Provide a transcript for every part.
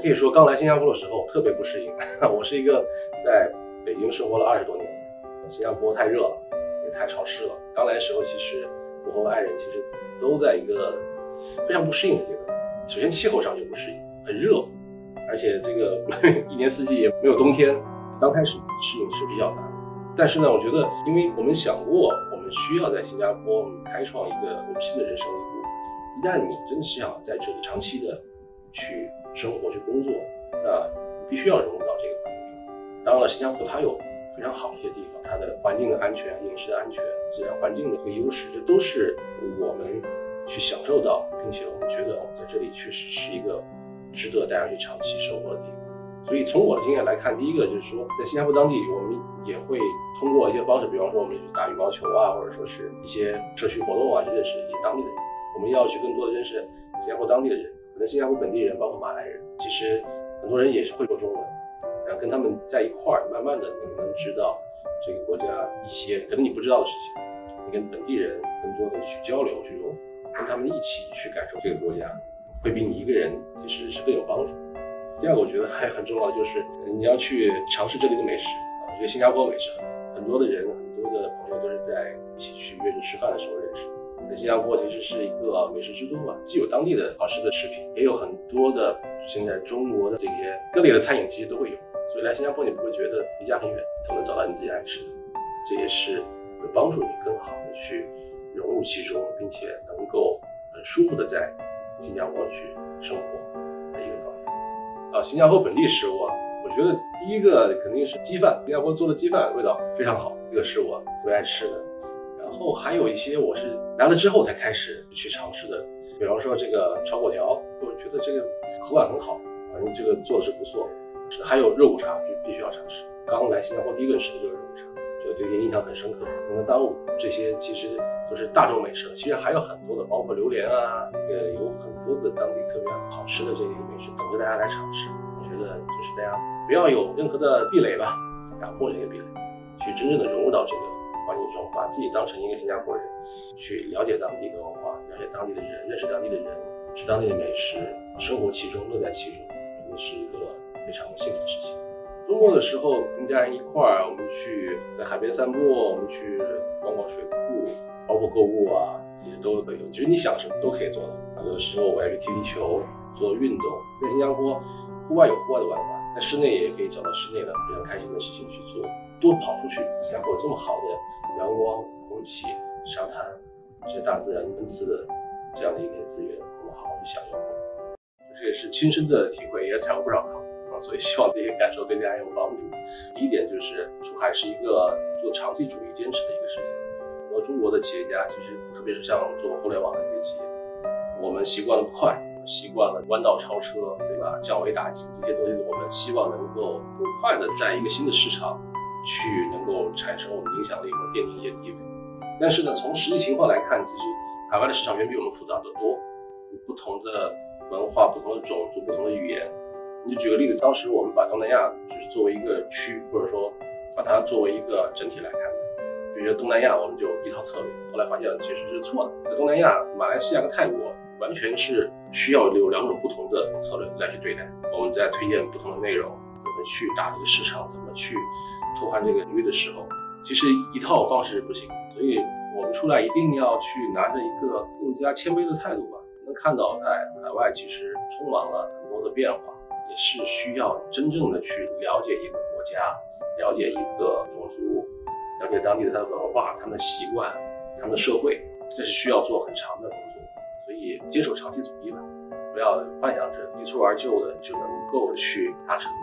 可以说，刚来新加坡的时候特别不适应。我是一个在北京生活了二十多年，新加坡太热了，也太潮湿了。刚来的时候，其实我和我爱人其实都在一个非常不适应的阶段。首先气候上就不适应，很热，而且这个 一年四季也没有冬天。刚开始适应是比较难，但是呢，我觉得，因为我们想过，我们需要在新加坡开创一个我们新的人生一步。一旦你真的是想在这里长期的去生活、去工作，那必须要融入到这个环境中。当然了，新加坡它有非常好的一些地方，它的环境的安全、饮食的安全、自然环境的一个优势，这都是我们去享受到，并且我们觉得我们在这里确实是一个值得大家去长期生活的地方。所以从我的经验来看，第一个就是说，在新加坡当地，我们也会通过一些方式，比方说我们去打羽毛球啊，或者说是一些社区活动啊，去认识一些当地的人。我们要去更多的认识新加坡当地的人，可能新加坡本地人，包括马来人，其实很多人也是会说中文。然后跟他们在一块儿，慢慢的你能知道这个国家一些可能你不知道的事情。你跟本地人更多的去交流，去融，跟他们一起去感受这个国家，会比你一个人其实是更有帮助。第二个，我觉得还很重要就是你要去尝试这里的美食啊。因为新加坡美食很多的人，很多的朋友都是在一起去约着吃饭的时候认识。在新加坡其实是一个美食之都嘛，既有当地的好吃的食品，也有很多的现在中国的这些各类的餐饮，其实都会有。所以来新加坡你不会觉得离家很远，总能找到你自己爱吃的。这也是会帮助你更好的去融入其中，并且能够很舒服的在新加坡去生活的一个方面。啊，新加坡本地食物啊，我觉得第一个肯定是鸡饭。新加坡做的鸡饭味道非常好，这个是我最爱吃的。然后还有一些我是来了之后才开始去尝试的，比方说这个炒粿条，我觉得这个口感很好，反正这个做的是不错。还有肉骨茶必必须要尝试。刚来新加坡第一顿吃的就是肉骨茶，这个对你印象很深刻。那当这些其实都是大众美食，其实还有很多的，包括榴莲啊，呃，有很多的当地特别好吃的这些美食等着大家来尝试。我觉得就是大家不要有任何的壁垒吧，打破这个壁垒，去真正的融入到这个环境中，把自己当成一个新加坡人，去了解当地的文化，了解当地的人，认识当地的人，吃当地的美食，生活其中，乐在其中，真的是一个非常幸福的事情。周末的时候跟家人一块儿，我们去在海边散步，我们去逛逛水库。包括购物啊，其实都可以。其实你想什么都可以做到。有的时候我要去踢踢球，做运动。在新加坡，户外有户外的玩法，在室内也可以找到室内的非常开心的事情去做。多跑出去，新加坡有这么好的阳光、空气、沙滩，这些大自然恩赐的这样的一些资源，我们好好去享用。这也是亲身的体会，也踩过不少坑啊，所以希望这些感受对大家有帮助。第一点就是出海是一个做长期主义坚持的一个事情。很多中国的企业家其实，特别是像做互联网的这些企业，我们习惯了快，习惯了弯道超车，对吧？降维打击这些东西，我们希望能够更快的在一个新的市场去能够产生我们影响力或奠定一些地位。但是呢，从实际情况来看，其实海外的市场远比我们复杂得多，不同的文化、不同的种族、不同的语言。你就举个例子，当时我们把东南亚就是作为一个区，或者说把它作为一个整体来看。觉得东南亚我们就一套策略，后来发现其实是错的。在东南亚，马来西亚和泰国完全是需要有两种不同的策略来去对待。我们在推荐不同的内容，怎么去打这个市场，怎么去拓宽这个领域的时候，其实一套方式不行。所以我们出来一定要去拿着一个更加谦卑的态度吧。能看到在海外其实充满了很多的变化，也是需要真正的去了解一个国家，了解一个种族。了解当地的它的文化、他们的习惯、他们的社会，这是需要做很长的工作，所以坚守长期主义吧，不要幻想着一蹴而就的就能够去达成的，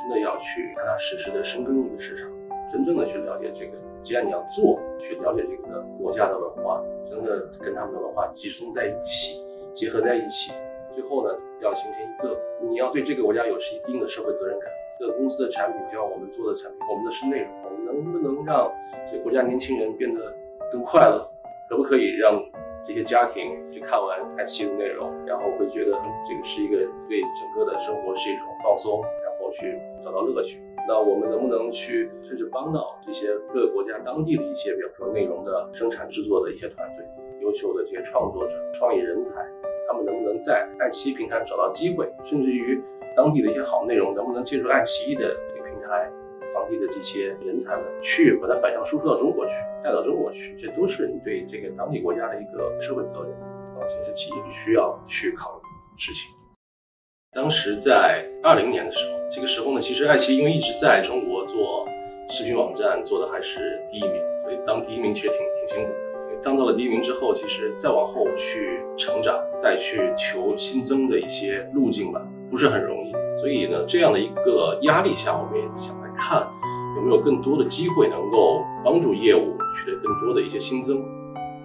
真的要去踏踏实实的深耕一个市场，真正的去了解这个。既然你要做，去了解这个国家的文化，真的跟他们的文化集中在一起，结合在一起，最后呢，要形成一个你要对这个国家有一定的社会责任感。这个公司的产品，就像我们做的产品，我们的是内容，我们能不能让这国家年轻人变得更快乐？可不可以让这些家庭去看完爱奇艺的内容，然后会觉得这个是一个对整个的生活是一种放松，去找到乐趣？那我们能不能去甚至帮到这些各个国家当地的一些，比如说内容的生产制作的一些团队，优秀的这些创作者、创意人才，他们能不能在爱奇艺平台找到机会，甚至于？当地的一些好内容能不能借助爱奇艺的这个平台，当地的这些人才们去把它反向输出到中国去，带到中国去，这都是你对这个当地国家的一个社会责任啊，这是企业必须要去考虑的事情。当时在二零年的时候，这个时候呢，其实爱奇艺因为一直在中国做视频网站，做的还是第一名，所以当第一名其实挺挺辛苦的。当到了第一名之后，其实再往后去成长，再去求新增的一些路径吧，不是很容易。所以呢，这样的一个压力下，我们也想来看有没有更多的机会能够帮助业务取得更多的一些新增。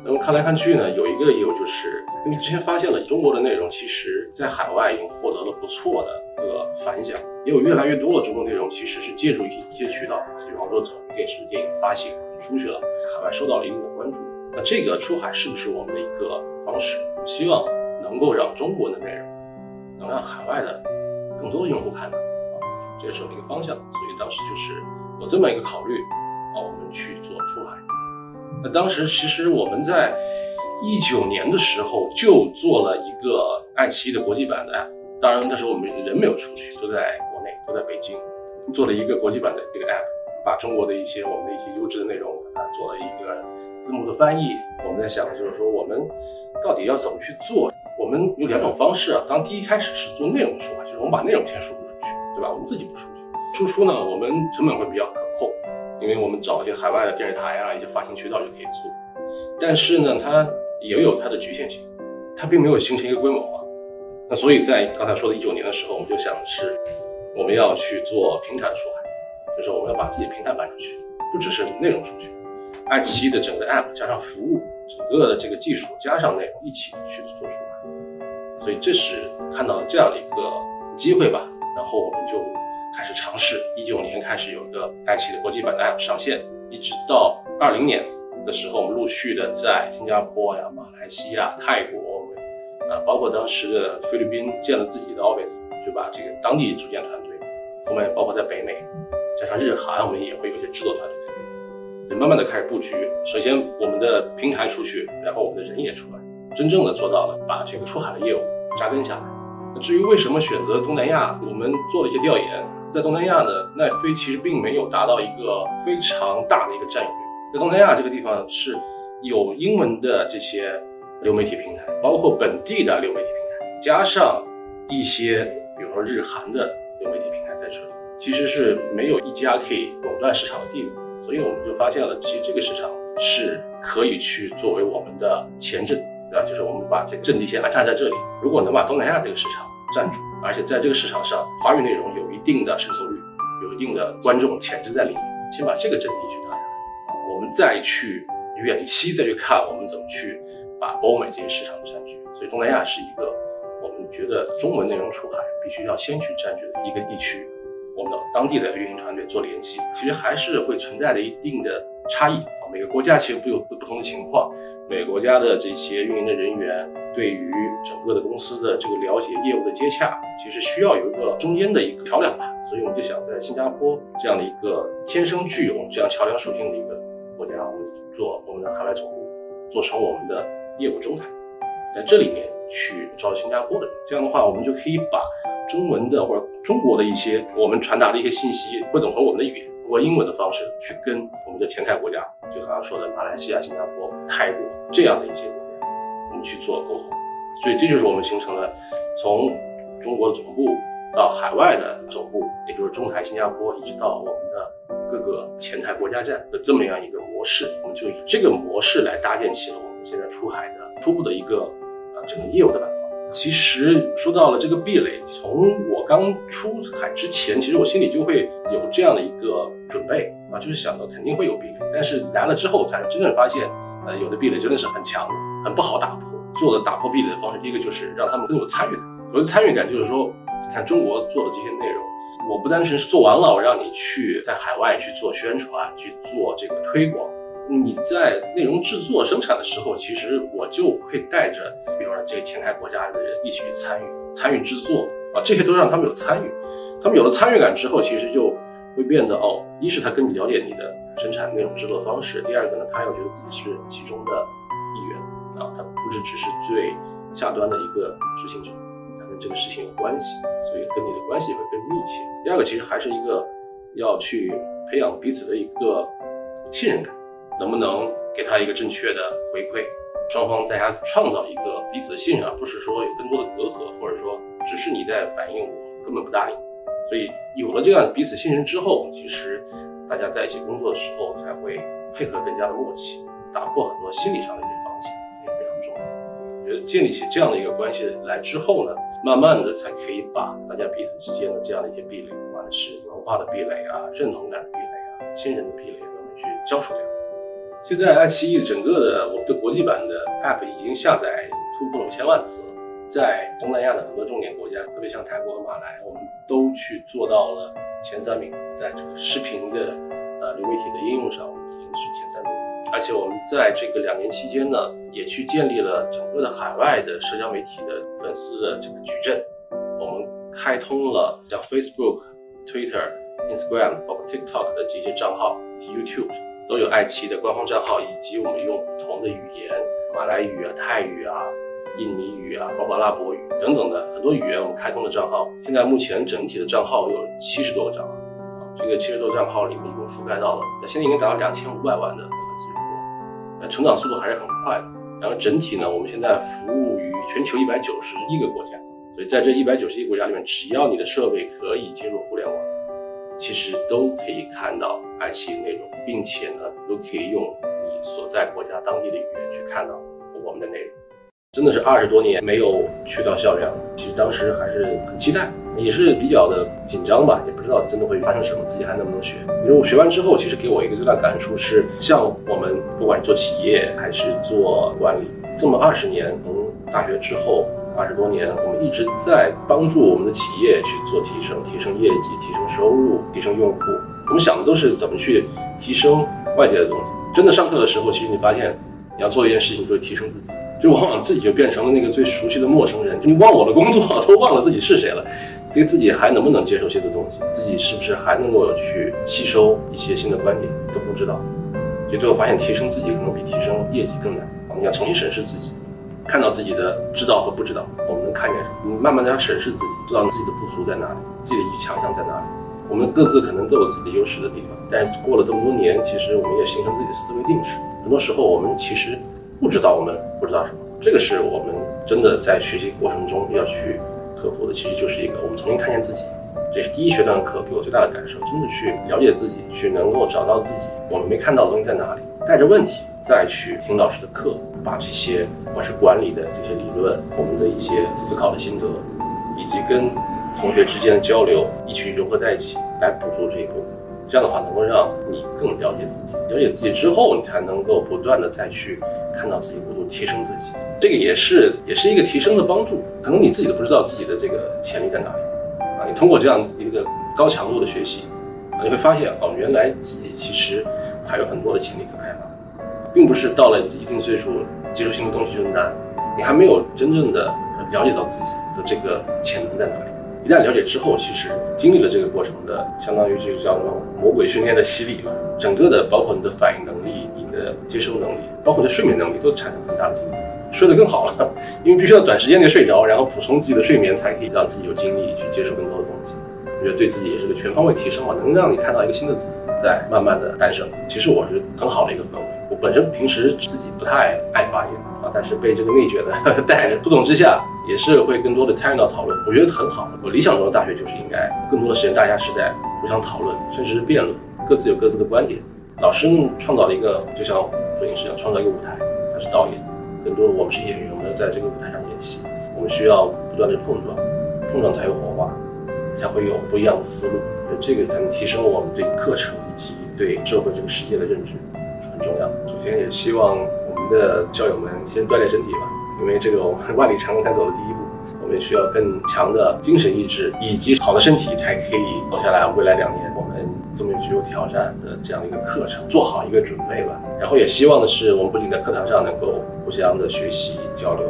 那么看来看去呢，有一个业务就是，因为之前发现了中国的内容，其实在海外已经获得了不错的一个反响，也有越来越多的中国内容其实是借助一一些渠道，比方说从电视、电影发行出去了，海外受到了一定的关注。那这个出海是不是我们的一个方式？希望能够让中国的内容能让海外的更多的用户看到啊，这也是我们一个方向。所以当时就是有这么一个考虑啊，我们去做出海。那当时其实我们在一九年的时候就做了一个爱奇艺的国际版的，当然那时候我们人没有出去，都在国内，都在北京，做了一个国际版的这个 app，把中国的一些我们的一些优质的内容啊做了一个。字幕的翻译，我们在想就是说，我们到底要怎么去做？我们有两种方式啊。当第一开始是做内容出，就是我们把内容先输出出去，对吧？我们自己不出去，输出呢，我们成本会比较高，因为我们找一些海外的电视台啊，一些发行渠道就可以做。但是呢，它也有它的局限性，它并没有形成一个规模化。那所以在刚才说的一九年的时候，我们就想的是，我们要去做平台的出海，就是我们要把自己平台搬出去，不只是内容出去。爱奇艺的整个 App 加上服务，整个的这个技术加上内容一起去做出来，所以这是看到了这样的一个机会吧。然后我们就开始尝试，一九年开始有一个爱奇艺的国际版的上线，一直到二零年的时候，我们陆续的在新加坡呀、马来西亚、泰国，啊，包括当时的菲律宾建了自己的 Office，就把这个当地组建团队。后面包括在北美，加上日韩，我们也会有一些制作团队在那边。所以慢慢的开始布局，首先我们的平台出去，然后我们的人也出来，真正的做到了把这个出海的业务扎根下来。至于为什么选择东南亚，我们做了一些调研，在东南亚呢，奈飞其实并没有达到一个非常大的一个占有率。在东南亚这个地方是有英文的这些流媒体平台，包括本地的流媒体平台，加上一些比如说日韩的流媒体平台在这里，其实是没有一家可以垄断市场的地位。所以我们就发现了，其实这个市场是可以去作为我们的前阵，对吧？就是我们把这阵地先安插在这里。如果能把东南亚这个市场占住，而且在这个市场上华语内容有定的渗透率，有一定的观众潜质在里面，先把这个阵地去打下来，我们再去远期再去看我们怎么去把欧美这些市场占据。所以东南亚是一个我们觉得中文内容出海必须要先去占据的一个地区。我们的当地的运营团队做联系，其实还是会存在着一定的差异。每个国家其实不有不同的情况，每国家的这些运营的人员对于整个的公司的这个了解、业务的接洽，其实需要有一个中间的一个桥梁吧。所以我们就想在新加坡这样的一个天生具有这样桥梁属性的一个国家，我们做我们的海外总部，做成我们的业务中台，在这里面去招新加坡的人。这样的话，我们就可以把。中文的或者中国的一些我们传达的一些信息，汇总成我们的语言，通过英文的方式去跟我们的前台国家，就刚刚说的马来西亚、新加坡、泰国这样的一些国家，我们去做沟通。所以这就是我们形成了从中国的总部到海外的总部，也就是中台新加坡，一直到我们的各个前台国家站的这么样一个模式。我们就以这个模式来搭建起了我们现在出海的初步的一个啊整个业务的。其实说到了这个壁垒，从我刚出海之前，其实我心里就会有这样的一个准备啊，就是想到肯定会有壁垒，但是来了之后才真正发现，呃，有的壁垒真的是很强的，很不好打破。做的打破壁垒的方式，第一个就是让他们更有参与感。我的参与感就是说，你看中国做的这些内容，我不单纯是做完了，我让你去在海外去做宣传，去做这个推广。你在内容制作生产的时候，其实我就会带着，比如说这个前台国家的人一起去参与，参与制作啊，这些都让他们有参与。他们有了参与感之后，其实就会变得哦，一是他更了解你的生产内容制作方式，第二个呢，他要觉得自己是其中的一员啊，他不是只是最下端的一个执行者，他跟这个事情有关系，所以跟你的关系会更密切。第二个其实还是一个要去培养彼此的一个信任感，能不能给他一个正确的回馈？双方大家创造一个彼此的信任，而不是说有更多的隔阂，或者说只是你在反应，我根本不搭理。所以有了这样彼此信任之后，其实大家在一起工作的时候才会配合更加的默契，打破很多心理上的一些防线，这也非常重要。我觉得建立起这样的一个关系来之后呢，慢慢的才可以把大家彼此之间的这样的一些壁垒，不管是文化的壁垒啊、认同感的壁垒啊、信任的壁垒，都能去消除掉。现在爱奇艺整个的我们的国际版的 App 已经下载突破了千万次，在东南亚的很多重点国家，特别像泰国和马来，我们都去做到了前三名，在这个视频的呃流媒体的应用上，我们已经是前三名。而且我们在这个两年期间呢，也去建立了整个的海外的社交媒体的粉丝的这个矩阵，我们开通了像 Facebook、Twitter、Instagram，包括 TikTok 的这些账号以及 YouTube。都有爱奇艺的官方账号，以及我们用不同的语言，马来语啊、泰语啊、印尼语啊、包括阿拉伯语等等的很多语言，我们开通的账号。现在目前整体的账号有七十多个账号，啊，这个七十多账号里面一共覆盖到了，那现在应该达到两千五百万的粉丝用户，那成长速度还是很快的。然后整体呢，我们现在服务于全球一百九十一个国家，所以在这一百九十一个国家里面，只要你的设备可以接入互联网。其实都可以看到爱奇艺内容，并且呢，都可以用你所在国家当地的语言去看到我们的内容。真的是二十多年没有去到校园了，其实当时还是很期待，也是比较的紧张吧，也不知道真的会发生什么，自己还能不能学。因为我学完之后，其实给我一个最大感触是，像我们不管做企业还是做管理，这么二十年，从大学之后。二十多年，我们一直在帮助我们的企业去做提升，提升业绩，提升收入，提升用户。我们想的都是怎么去提升外界的东西。真的上课的时候，其实你发现你要做一件事情，就是提升自己，就往往自己就变成了那个最熟悉的陌生人。你忘我的工作，都忘了自己是谁了，对自己还能不能接受新的东西？自己是不是还能够去吸收一些新的观点，都不知道。所以最后发现，提升自己可能比提升业绩更难。我们要重新审视自己。看到自己的知道和不知道，我们能看见什么？你慢慢的要审视自己，知道自己的不足在哪里，自己的强项在哪里。我们各自可能都有自己的优势的地方，但是过了这么多年，其实我们也形成自己的思维定式。很多时候我们其实不知道我们不知道什么，这个是我们真的在学习过程中要去克服的。其实就是一个我们重新看见自己，这是第一学段课给我最大的感受，真的去了解自己，去能够找到自己我们没看到的东西在哪里，带着问题再去听老师的课。把这些我是管理的这些理论，我们的一些思考的心得，以及跟同学之间的交流，一起融合在一起，来补足这一部分。这样的话，能够让你更了解自己。了解自己之后，你才能够不断的再去看到自己不足，提升自己。这个也是也是一个提升的帮助。可能你自己都不知道自己的这个潜力在哪里你通过这样一个高强度的学习，你会发现哦，原来自己其实还有很多的潜力可开发。并不是到了一定岁数接受新的东西就难，你还没有真正的了解到自己的这个潜能在哪里。一旦了解之后，其实经历了这个过程的，相当于就叫什么魔鬼训练的洗礼嘛。整个的包括你的反应能力、你的接收能力，包括你的睡眠能力，都产生很大的进步，睡得更好了。因为必须要短时间内睡着，然后补充自己的睡眠，才可以让自己有精力去接受更多的东西。我觉得对自己也是个全方位提升嘛，能让你看到一个新的自己在慢慢的诞生。其实我是很好的一个氛围。我本身平时自己不太爱发言啊，但是被这个内卷的 带着，不懂之下也是会更多的参与到讨论。我觉得很好。我理想中的大学就是应该更多的时间大家是在互相讨论，甚至是辩论，各自有各自的观点。老师创造了一个，就像摄影师一样，创造一个舞台，他是导演，更多的我们是演员，我们要在这个舞台上演戏。我们需要不断的碰撞，碰撞才有火花，才会有不一样的思路。这个才能提升我们对课程以及对社会这个世界的认知。很重要。首先也希望我们的教友们先锻炼身体吧，因为这个我们万里长征才走的第一步，我们需要更强的精神意志以及好的身体，才可以走下来。未来两年我们这么具有挑战的这样一个课程，做好一个准备吧。然后也希望的是，我们不仅在课堂上能够相的学习交流，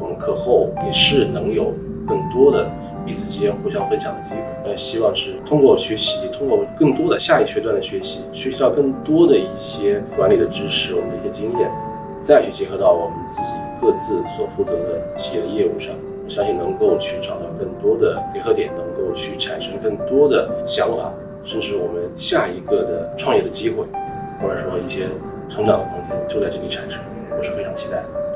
我们课后也是能有更多的。彼此之间互相分享的机会，那，希望是通过学习，通过更多的下一学段的学习，学习到更多的一些管理的知识，我们的一些经验，再去结合到我们自己各自所负责的企业的业务上，我相信能够去找到更多的结合点，能够去产生更多的想法，甚至我们下一个的创业的机会，或者说一些成长的空间就在这里产生，我是非常期待的。